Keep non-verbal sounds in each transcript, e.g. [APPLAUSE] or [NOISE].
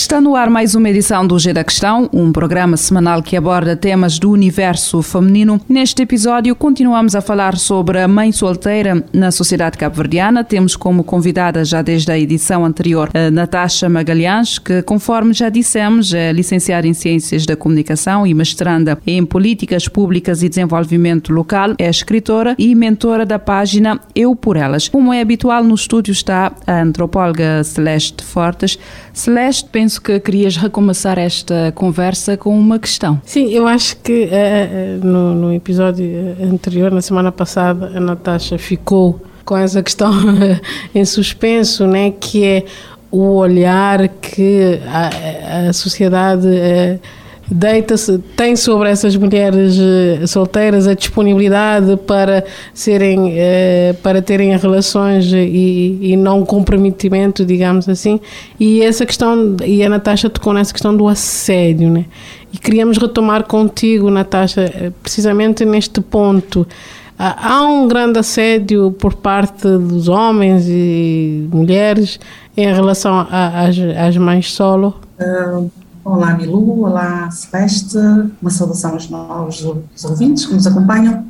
Está no ar mais uma edição do G da Questão, um programa semanal que aborda temas do universo feminino. Neste episódio, continuamos a falar sobre a mãe solteira na sociedade cabo-verdiana. Temos como convidada, já desde a edição anterior, a Natasha Magalhães, que, conforme já dissemos, é licenciada em Ciências da Comunicação e mestranda em Políticas Públicas e Desenvolvimento Local. É escritora e mentora da página Eu por Elas. Como é habitual, no estúdio está a antropóloga Celeste Fortes. Celeste, penso que querias recomeçar esta conversa com uma questão. Sim, eu acho que uh, no, no, episódio anterior, na semana passada, a Natasha ficou com essa questão [LAUGHS] em suspenso, né, que é o olhar que a, a sociedade uh, deita-se, tem sobre essas mulheres eh, solteiras a disponibilidade para serem, eh, para terem relações e, e não comprometimento, digamos assim. E essa questão, e a Natasha tocou nessa questão do assédio, né? E queríamos retomar contigo, Natasha, eh, precisamente neste ponto. Há um grande assédio por parte dos homens e mulheres em relação às, mães solo? Uh Olá, Milu, olá, Celeste, uma saudação aos novos ouvintes que nos acompanham.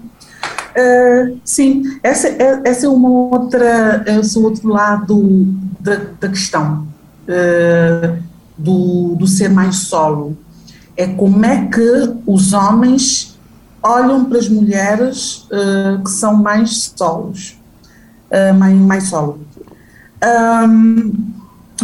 Uh, sim, essa, é, essa é uma outra, esse é outro lado da, da questão uh, do, do ser mais solo. É como é que os homens olham para as mulheres uh, que são mais solos, mais, mais solo. Um,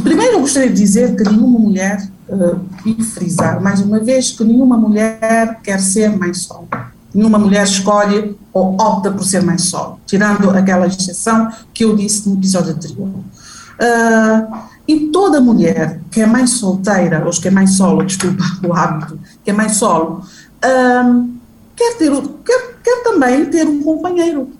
primeiro, eu gostaria de dizer que nenhuma mulher uh, e frisar mais uma vez que nenhuma mulher quer ser mais solo. Nenhuma mulher escolhe ou opta por ser mais solo, tirando aquela exceção que eu disse no episódio anterior. Uh, e toda mulher que é mais solteira, ou que é mais solo, desculpa [LAUGHS] o hábito, que é mais solo, uh, quer, ter, quer, quer também ter um companheiro.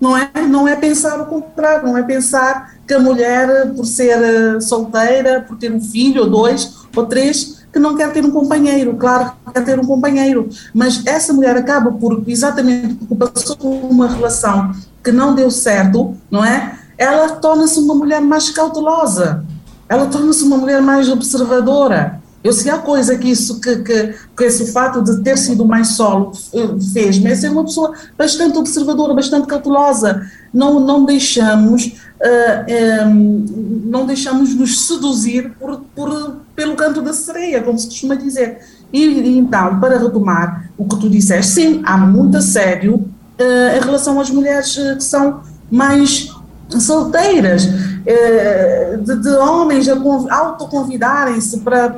Não é, não é pensar o contrário, não é pensar que a mulher, por ser solteira, por ter um filho ou dois, ou três que não quer ter um companheiro, claro que quer ter um companheiro, mas essa mulher acaba por, exatamente porque passou por uma relação que não deu certo, não é? Ela torna-se uma mulher mais cautelosa, ela torna-se uma mulher mais observadora. Eu sei a coisa que isso, que, que, que esse fato de ter sido mais solo fez, mas é uma pessoa bastante observadora, bastante cautelosa. Não, não deixamos, uh, um, não deixamos nos seduzir por, por pelo canto da sereia, como se costuma dizer. E, e, então, para retomar o que tu disseste, sim, há muito assédio uh, em relação às mulheres que são mais solteiras, de, de, homens a autoconvidarem-se para,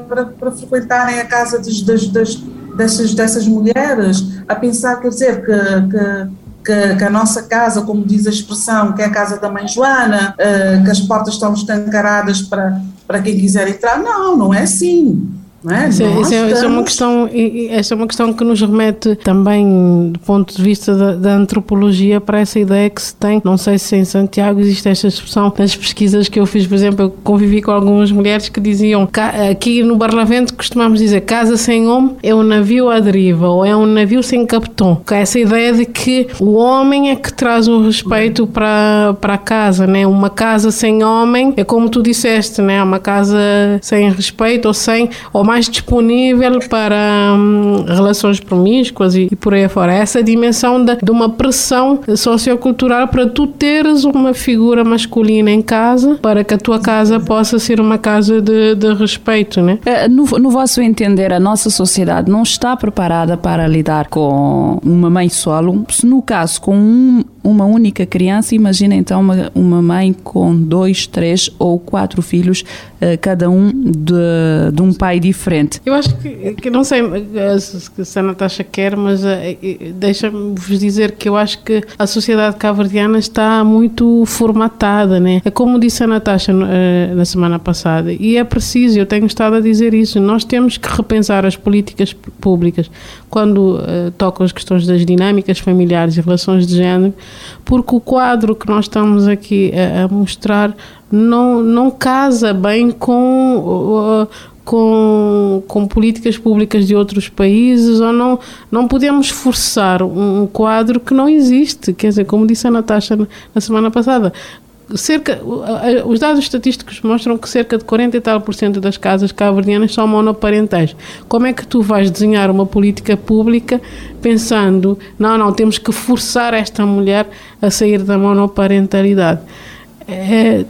frequentarem a casa dos, das, das, dessas, dessas mulheres, a pensar, quer dizer, que, que que, que, a nossa casa, como diz a expressão, que é a casa da mãe Joana, uh, que as portas estão escancaradas para, para quem quiser entrar. Não, não é assim. Não é? Isso, isso, é, isso, é, uma questão, essa é uma questão que nos remete também, do ponto de vista da, da, antropologia, para essa ideia que se tem. Não sei se em Santiago existe esta expressão. Nas pesquisas que eu fiz, por exemplo, eu convivi com algumas mulheres que diziam aqui no Barlavento costumamos dizer casa sem homem é um navio à deriva ou é um navio sem capitão. Essa ideia de que o homem é que traz o respeito para, para a casa, né? Uma casa sem homem é como tu disseste, né? Uma casa sem respeito ou sem ou mais disponível para hum, relações promíscuas e, e, por aí fora. Essa dimensão de, uma pressão sociocultural para tu teres uma figura masculina em casa para que a tua casa possa ser uma casa de, de respeito, né? Eh, no, no vosso entender, a nossa sociedade não está preparada para lidar com uma mãe solo, se no caso com um uma única criança, imagina então uma, uma mãe com dois, três ou quatro filhos, uh, cada um de, de, um pai diferente. Eu acho que, que não sei se a Natasha quer, mas uh, deixa-me vos dizer que eu acho que a sociedade cavardiana está muito formatada, né? É como disse a Natasha na semana passada, e é preciso, eu tenho estado a dizer isso, nós temos que repensar as políticas públicas quando uh, tocam as questões das dinâmicas familiares e relações de género, porque o quadro que nós estamos aqui a, a mostrar não, não casa bem com. Uh, com, com políticas públicas de outros países ou não, não podemos forçar um quadro que não existe. Quer dizer, como disse a Natasha na semana passada, cerca, os dados estatísticos mostram que cerca de 40 e tal por cento das casas cabo-verdianas são monoparentais. Como é que tu vais desenhar uma política pública pensando, não, não, temos que forçar esta mulher a sair da monoparentalidade? É,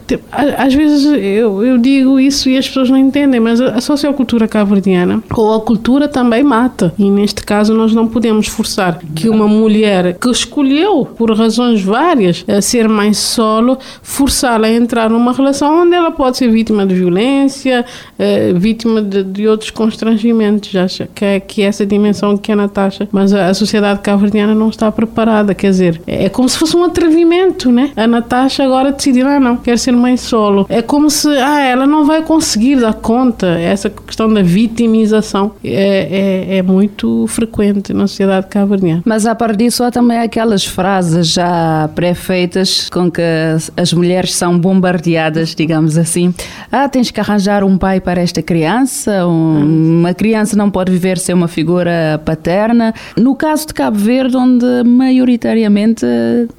às vezes eu, eu, digo isso e as pessoas não entendem, mas a sociocultura cabo-verdiana ou a cultura também mata. E neste caso nós não podemos forçar que uma mulher que escolheu, por razões várias, ser mãe solo, forçá-la a entrar numa relação onde ela pode ser vítima de violência, é, vítima de, de, outros constrangimentos. Acho que é, que é essa dimensão que a Natasha. Mas a, a sociedade cabo-verdiana não está preparada. Quer dizer, é, é como se fosse um atrevimento, né? A Natasha agora decidiu ah, não, quero ser mãe solo. É como se, ah, ela não vai conseguir dar conta. Essa questão da vitimização é, é, é muito frequente na sociedade caverniana. Mas a partir disso há também aquelas frases já pré-feitas com que as mulheres são bombardeadas, digamos assim. Ah, tens que arranjar um pai para esta criança, um, uma criança não pode viver sem uma figura paterna. No caso de Cabo Verde, onde maioritariamente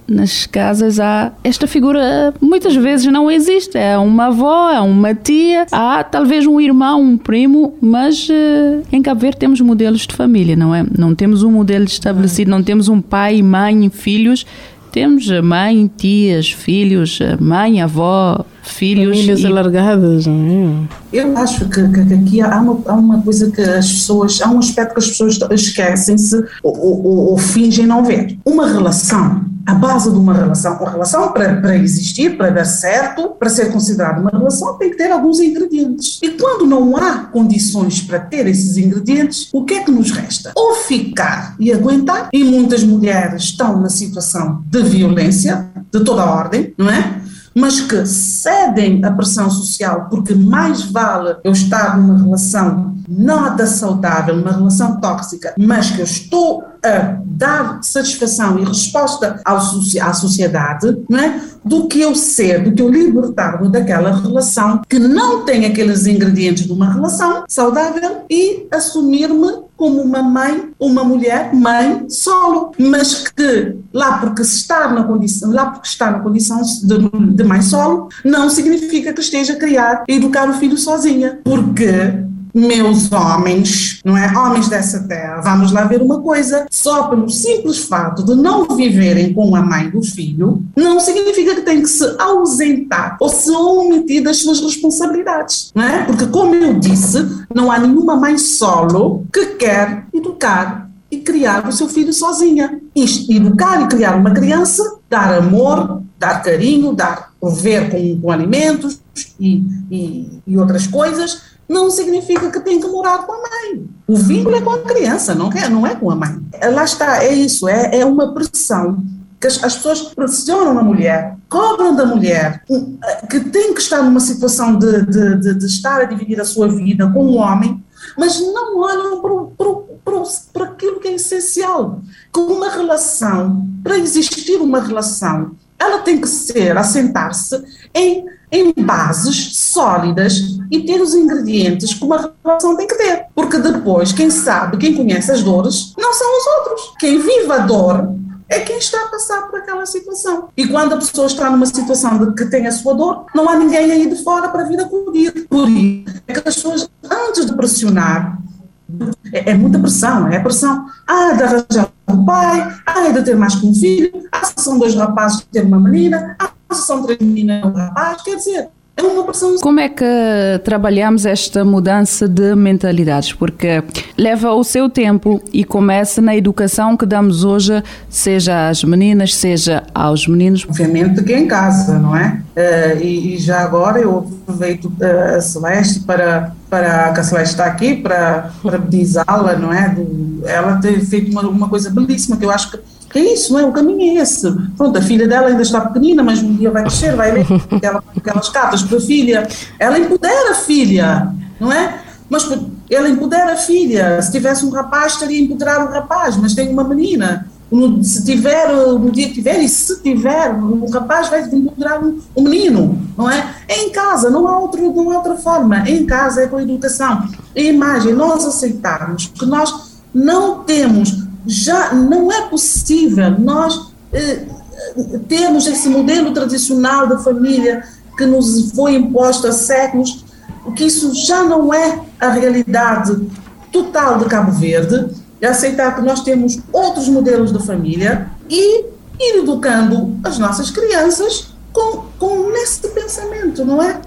nas casas há esta figura muitas vezes não existe. É uma avó, é uma tia, há talvez um irmão, um primo, mas uh, em Cabo Verde temos modelos de família, não é? Não temos um modelo estabelecido, não temos um pai, mãe, filhos. Temos mãe, tias, filhos, mãe, avó, filhos. Famílias e... alargadas, não é? Eu acho que, que, que aqui há uma, há uma, coisa que as pessoas, há um aspecto que as pessoas esquecem-se ou, ou, ou, fingem não ver. Uma relação a base de uma relação. Uma relação, para, para existir, para dar certo, para ser considerada uma relação, tem que ter alguns ingredientes. E quando não há condições para ter esses ingredientes, o que é que nos resta? Ou ficar e aguentar, e muitas mulheres estão na situação de violência, de toda a ordem, não é? mas que cedem à pressão social, porque mais vale eu estar numa relação nada saudável, uma relação tóxica, mas que eu estou a dar satisfação e resposta ao, à sociedade, não é? do que eu ser, do que eu libertar-me daquela relação que não tem aqueles ingredientes de uma relação saudável e assumir-me como uma mãe, uma mulher, mãe, solo, mas que lá porque está na condição, lá porque está na condição de, de mãe solo, não significa que esteja a criar e educar o filho sozinha, porque meus homens, não é? Homens dessa terra, vamos lá ver uma coisa, só pelo simples fato de não viverem com a mãe do filho, não significa que têm que se ausentar ou se omitir das suas responsabilidades, não é? Porque, como eu disse, não há nenhuma mãe solo que quer educar e criar o seu filho sozinha. Isto, educar e criar uma criança, dar amor, dar carinho, dar prover com, com alimentos e, e, e outras coisas, não significa que tem que morar com a mãe. O vínculo é com a criança, não é, não é com a mãe. Lá está, é isso, é, é uma pressão que as, as, pessoas pressionam a mulher, cobram da mulher, que tem que estar numa situação de, de, de, de estar a dividir a sua vida com um homem, mas não olham para, para aquilo que é essencial. Com uma relação, para existir uma relação, ela tem que ser, assentar-se em em bases sólidas e ter os ingredientes que uma relação tem que ter. Porque depois, quem sabe, quem conhece as dores, não são os outros. Quem vive a dor é quem está a passar por aquela situação. E quando a pessoa está numa situação de que tem a sua dor, não há ninguém aí de fora para vir acudir. Por isso é que as pessoas, antes de pressionar, é, é muita pressão, é pressão. Ah, de arranjar um pai, ah, de ter mais que um filho, ah, são dois rapazes, ter uma menina, ah, são três meninas, um rapaz, quer dizer, é uma pressão. Como é que trabalhamos esta mudança de mentalidades? Porque leva o seu tempo e começa na educação que damos hoje, seja às meninas, seja aos meninos. Obviamente que é em casa, não é? Uh, e, e, já agora eu aproveito uh, a Celeste para, para que a Celeste está aqui, para, para la não é? Do, ela tem feito uma, uma coisa belíssima que eu acho que é isso, não é? O caminho é esse. Pronto, a filha dela ainda está pequenina, mas um dia vai crescer, vai ler aquelas, aquelas cartas para a filha. Ela empodera a filha, não é? Mas ela empodera a filha. Se tivesse um rapaz, estaria a empoderar o rapaz, mas tem uma menina. Se tiver, no dia que tiver, e se tiver, o rapaz vai empoderar o, o menino, não é? É em casa, não há, outro, não há outra forma. É em casa, é com a educação. A imagem, nós aceitarmos que nós não temos já não é possível nós eh, termos esse modelo tradicional da família que nos foi imposto há séculos, que isso já não é a realidade total de Cabo Verde, é aceitar que nós temos outros modelos de família e ir educando as nossas crianças com, com nesse pensamento, não é?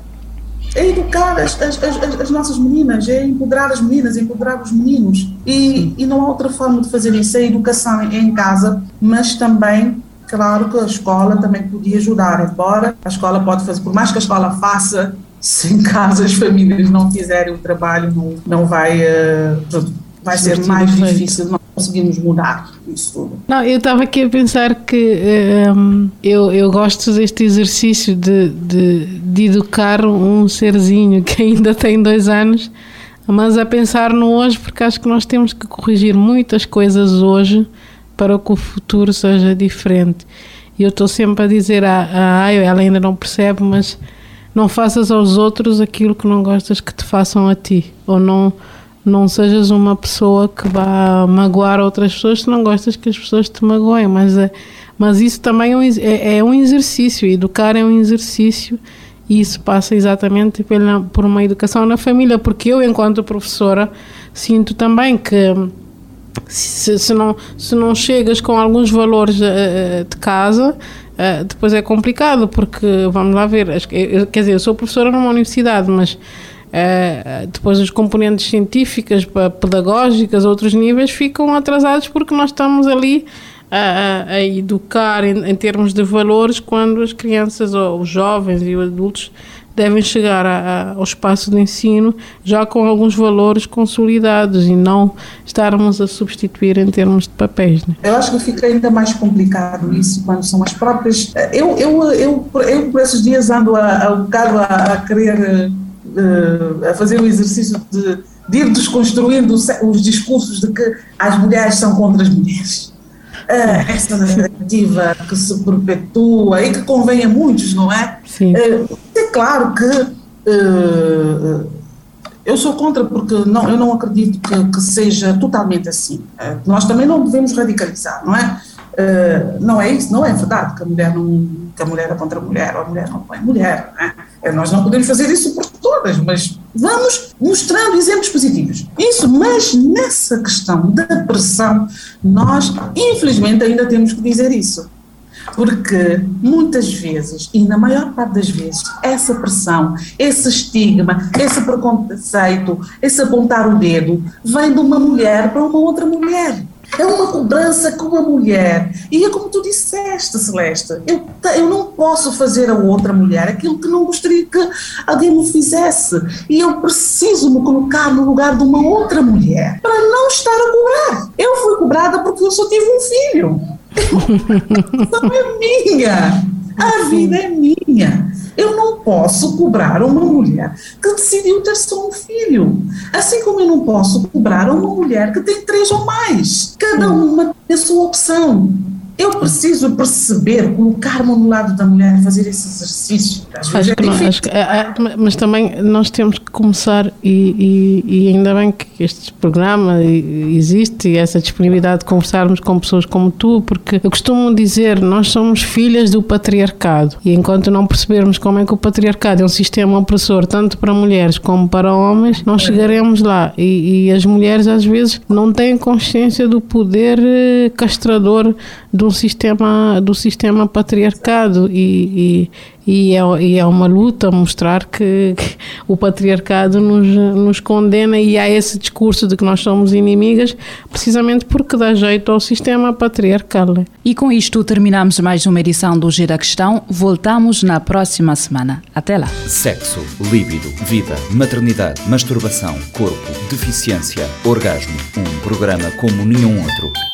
É educar as, as, as, as, nossas meninas, é empoderar as meninas, é empoderar os meninos. E, e não há outra forma de fazer isso. A educação é em casa, mas também, claro que a escola também podia ajudar. Embora a escola pode fazer, por mais que a escola faça, se em casa as famílias não fizerem o trabalho, não, não vai. Uh, vai ser mais difícil nós conseguirmos mudar isso tudo. Não, eu estava aqui a pensar que um, eu, eu gosto deste exercício de, de, de educar um serzinho que ainda tem dois anos, mas a pensar no hoje, porque acho que nós temos que corrigir muitas coisas hoje para que o futuro seja diferente. E eu estou sempre a dizer a, a Ayo, ela ainda não percebe, mas não faças aos outros aquilo que não gostas que te façam a ti, ou não não sejas uma pessoa que vá magoar outras pessoas se não gostas que as pessoas te magoem, mas, é, mas isso também é um, é, é um exercício, educar é um exercício e isso passa exatamente pela, por uma educação na família, porque eu, enquanto professora, sinto também que se, se não, se não chegas com alguns valores uh, de casa, uh, depois é complicado, porque, vamos lá ver, quer dizer, eu sou professora numa universidade, mas Uh, depois as componentes científicas, pedagógicas, outros níveis ficam atrasados porque nós estamos ali a, a educar em, em, termos de valores quando as crianças ou os jovens e os adultos devem chegar a, a, ao espaço de ensino já com alguns valores consolidados e não estarmos a substituir em termos de papéis. Né? Eu acho que fica ainda mais complicado isso quando são as próprias. Eu, eu, eu, eu, eu por esses dias ando a, a um bocado a, a querer uh, a fazer o exercício de, de ir desconstruindo os discursos de que as mulheres são contra as mulheres. Uh, essa narrativa que se perpetua e que convém a muitos, não é? Sim. Uh, é claro que uh, eu sou contra porque não, eu não acredito que, que seja totalmente assim. nós também não devemos radicalizar, não é? não é isso, não é verdade que a mulher não que a mulher é contra a mulher ou a mulher não é mulher. Não é? Nós não podemos fazer isso por todas, mas vamos mostrando exemplos positivos. Isso, mas nessa questão da pressão, nós, infelizmente, ainda temos que dizer isso. Porque muitas vezes, e na maior parte das vezes, essa pressão, esse estigma, esse preconceito, esse apontar o dedo, vem de uma mulher para uma outra mulher. É uma cobrança com a mulher. E é como tu disseste, Celeste, eu, eu não posso fazer a outra mulher aquilo que não gostaria que alguém me fizesse. E eu preciso me colocar no lugar de uma outra mulher para não estar a cobrar. Eu fui cobrada porque eu só tive um filho. [LAUGHS] Não é minha. A vida é minha. Eu não posso cobrar uma mulher que decidiu ter só um filho. Assim como eu não posso cobrar uma mulher que tem três ou mais. Cada uma tem a sua opção. Eu preciso perceber, colocar-me no lado da mulher, fazer esse exercício. Vezes acho é acho que, é, é, mas também nós temos que começar, e, e, e, ainda bem que este programa existe e essa disponibilidade de conversarmos com pessoas como tu, porque eu costumo dizer, nós somos filhas do patriarcado, e enquanto não percebermos como é que o patriarcado é um sistema opressor, tanto para mulheres como para homens, não chegaremos lá. E, e as mulheres às vezes não têm consciência do poder eh, castrador do sistema, do sistema patriarcado e, e, e é, e é uma luta mostrar que, que, o patriarcado nos, nos condena e há esse discurso de que nós somos inimigas, precisamente porque dá jeito ao sistema patriarcal. E com isto terminamos mais uma edição do Gira Questão. Voltamos na próxima semana. Até lá. Sexo, líbido, vida, maternidade, masturbação, corpo, deficiência, orgasmo. Um programa como nenhum outro.